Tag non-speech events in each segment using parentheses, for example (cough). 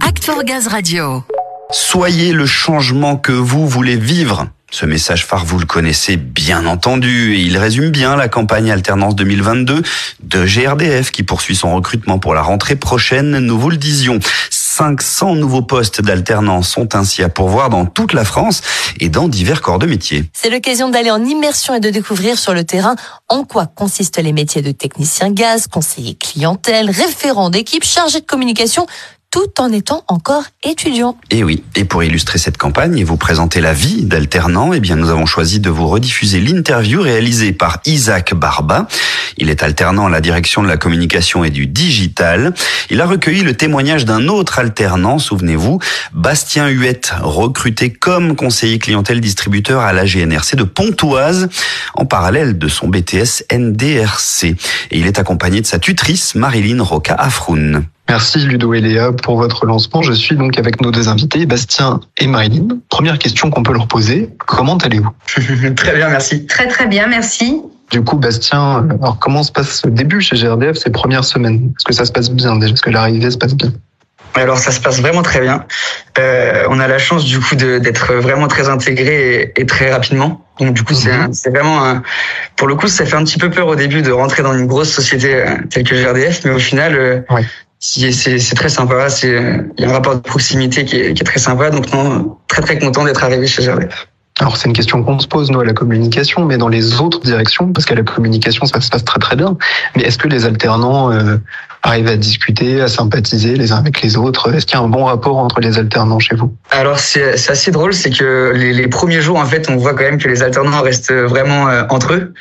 Act for Gaz Radio. Soyez le changement que vous voulez vivre. Ce message phare, vous le connaissez bien entendu et il résume bien la campagne alternance 2022 de GRDF qui poursuit son recrutement pour la rentrée prochaine, nous vous le disions. 500 nouveaux postes d'alternance sont ainsi à pourvoir dans toute la France et dans divers corps de métier. C'est l'occasion d'aller en immersion et de découvrir sur le terrain en quoi consistent les métiers de technicien gaz, conseiller clientèle, référent d'équipe, chargé de communication, tout en étant encore étudiant. Et oui, et pour illustrer cette campagne et vous présenter la vie d'alternant, eh bien nous avons choisi de vous rediffuser l'interview réalisée par Isaac Barba. Il est alternant à la direction de la communication et du digital. Il a recueilli le témoignage d'un autre alternant, souvenez-vous, Bastien Huette, recruté comme conseiller clientèle distributeur à la GNRC de Pontoise, en parallèle de son BTS NDRC. Et il est accompagné de sa tutrice, Marilyn Roca Afroun. Merci Ludo et Léa pour votre lancement. Je suis donc avec nos deux invités, Bastien et Marilyn. Première question qu'on peut leur poser, comment allez-vous? (laughs) Très bien, merci. Très très bien, merci. Du coup, Bastien, alors comment se passe ce début chez GRDF, ces premières semaines? Est-ce que ça se passe bien déjà? Est-ce que l'arrivée se passe bien? Alors ça se passe vraiment très bien. Euh, on a la chance du coup d'être vraiment très intégré et, très rapidement. Donc du coup c'est c'est vraiment un, pour le coup ça fait un petit peu peur au début de rentrer dans une grosse société euh, telle que GRDF, mais au final euh, c'est très sympa. C'est il y a un rapport de proximité qui est, qui est très sympa. Donc non, très très content d'être arrivé chez GRDF. Alors c'est une question qu'on se pose nous à la communication, mais dans les autres directions, parce qu'à la communication ça se passe très très bien. Mais est-ce que les alternants euh, arrivent à discuter, à sympathiser les uns avec les autres? Est-ce qu'il y a un bon rapport entre les alternants chez vous? Alors c'est assez drôle, c'est que les, les, premiers jours en fait, on voit quand même que les alternants restent vraiment euh, entre eux,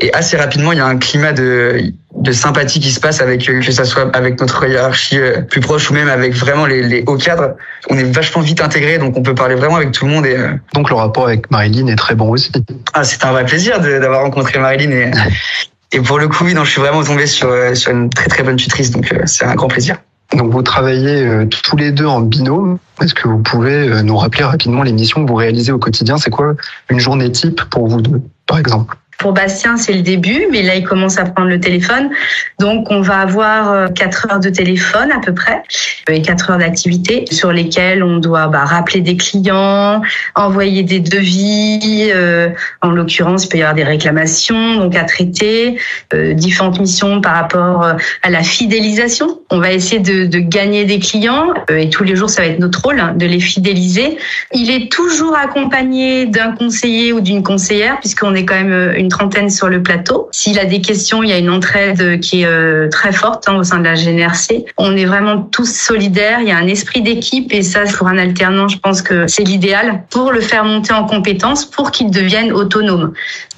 et assez rapidement il y a un climat de de sympathie qui se passe avec euh, que ça soit avec notre hiérarchie euh, plus proche ou même avec vraiment les, les hauts cadres. On est vachement vite intégrés, donc on peut parler vraiment avec tout le monde. Et euh, donc le rapport avec Marilyn est très bon aussi. Ah, c'est un vrai plaisir d'avoir rencontré Marilyn et (laughs) et pour le coup, oui, non, je suis vraiment tombé sur sur une très très bonne tutrice, donc c'est un grand plaisir. Donc vous travaillez tous les deux en binôme. Est-ce que vous pouvez nous rappeler rapidement les missions que vous réalisez au quotidien? C'est quoi une journée type pour vous deux, par exemple? Pour Bastien, c'est le début, mais là, il commence à prendre le téléphone. Donc, on va avoir 4 euh, heures de téléphone à peu près et 4 heures d'activité sur lesquelles on doit bah, rappeler des clients, envoyer des devis. Euh, en l'occurrence, il peut y avoir des réclamations donc à traiter, euh, différentes missions par rapport euh, à la fidélisation. On va essayer de, de gagner des clients et tous les jours, ça va être notre rôle hein, de les fidéliser. Il est toujours accompagné d'un conseiller ou d'une conseillère puisqu'on est quand même une une trentaine sur le plateau. S'il a des questions, il y a une entraide qui est euh, très forte hein, au sein de la GNRC. On est vraiment tous solidaires, il y a un esprit d'équipe et ça, pour un alternant, je pense que c'est l'idéal pour le faire monter en compétences pour qu'il devienne autonome.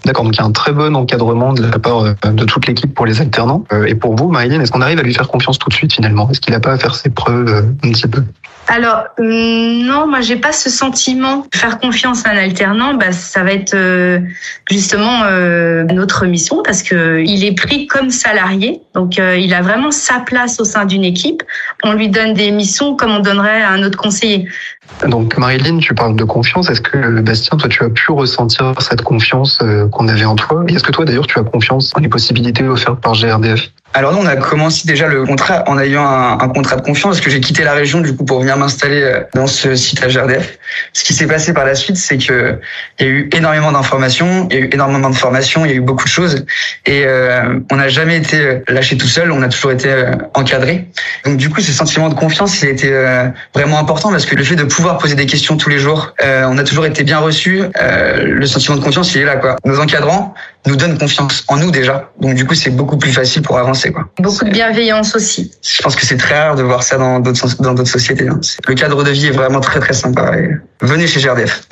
D'accord, donc il y a un très bon encadrement de la part euh, de toute l'équipe pour les alternants. Euh, et pour vous, Marilyn, est-ce qu'on arrive à lui faire confiance tout de suite finalement? Est-ce qu'il n'a pas à faire ses preuves un petit peu? Alors non, moi j'ai pas ce sentiment. Faire confiance à un alternant, bah, ça va être justement euh, notre mission parce que il est pris comme salarié, donc euh, il a vraiment sa place au sein d'une équipe. On lui donne des missions comme on donnerait à un autre conseiller. Donc Marilyn, tu parles de confiance. Est-ce que Bastien, toi, tu as pu ressentir cette confiance euh, qu'on avait en toi? Est-ce que toi, d'ailleurs, tu as confiance en les possibilités offertes par GRDF alors nous, on a commencé déjà le contrat en ayant un, un contrat de confiance parce que j'ai quitté la région du coup pour venir m'installer euh, dans ce site à GRDF. Ce qui s'est passé par la suite, c'est que il y a eu énormément d'informations, il y a eu énormément de formations, il y a eu beaucoup de choses et euh, on n'a jamais été lâché tout seul, on a toujours été euh, encadré. Donc du coup, ce sentiment de confiance, il a été euh, vraiment important parce que le fait de pouvoir poser des questions tous les jours, on a toujours été bien reçu. le sentiment de confiance, il est là quoi. Nos encadrants nous donnent confiance en nous déjà, donc du coup, c'est beaucoup plus facile pour avancer. Beaucoup de bienveillance aussi. Je pense que c'est très rare de voir ça dans d'autres dans d'autres sociétés. Hein. Le cadre de vie est vraiment très très sympa. venez chez GRDF.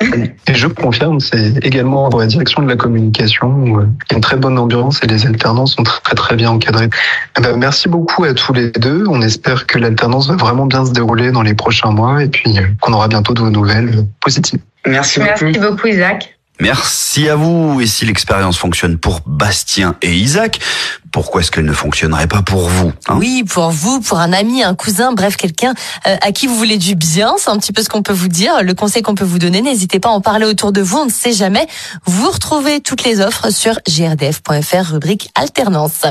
Et je confirme, c'est également dans la direction de la communication. Il y a une très bonne ambiance et les alternants sont très très bien encadrés. Eh ben, merci beaucoup à tous les deux. On espère que l'alternance va vraiment bien se dérouler dans les prochains mois et puis euh, qu'on aura bientôt de nouvelles positives. Merci beaucoup. Merci beaucoup Isaac. Merci à vous. Et si l'expérience fonctionne pour Bastien et Isaac, pourquoi est-ce qu'elle ne fonctionnerait pas pour vous hein? Oui, pour vous, pour un ami, un cousin, bref, quelqu'un euh, à qui vous voulez du bien. C'est un petit peu ce qu'on peut vous dire, le conseil qu'on peut vous donner. N'hésitez pas à en parler autour de vous, on ne sait jamais. Vous retrouvez toutes les offres sur grdf.fr, rubrique alternance.